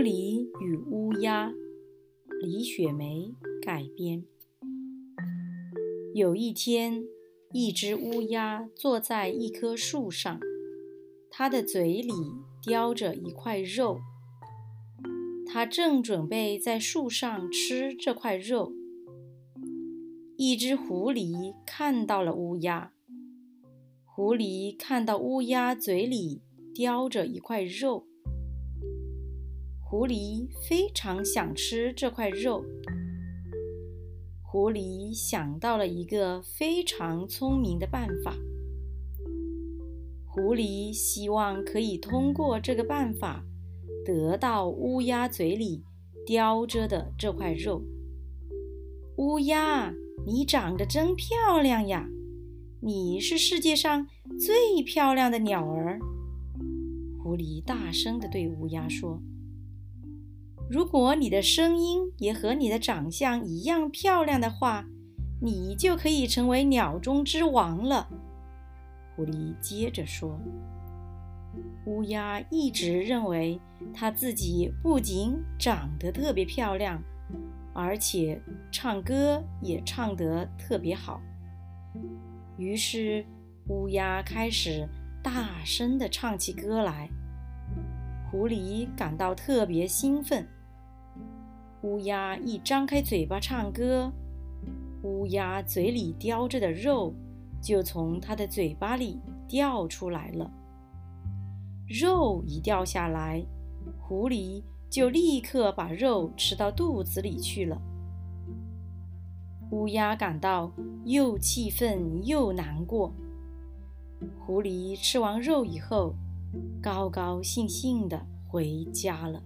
狐狸与乌鸦，李雪梅改编。有一天，一只乌鸦坐在一棵树上，它的嘴里叼着一块肉，它正准备在树上吃这块肉。一只狐狸看到了乌鸦，狐狸看到乌鸦嘴里叼着一块肉。狐狸非常想吃这块肉。狐狸想到了一个非常聪明的办法。狐狸希望可以通过这个办法得到乌鸦嘴里叼着的这块肉。乌鸦，你长得真漂亮呀！你是世界上最漂亮的鸟儿。狐狸大声地对乌鸦说。如果你的声音也和你的长相一样漂亮的话，你就可以成为鸟中之王了。狐狸接着说：“乌鸦一直认为它自己不仅长得特别漂亮，而且唱歌也唱得特别好。于是，乌鸦开始大声地唱起歌来。狐狸感到特别兴奋。”乌鸦一张开嘴巴唱歌，乌鸦嘴里叼着的肉就从它的嘴巴里掉出来了。肉一掉下来，狐狸就立刻把肉吃到肚子里去了。乌鸦感到又气愤又难过。狐狸吃完肉以后，高高兴兴地回家了。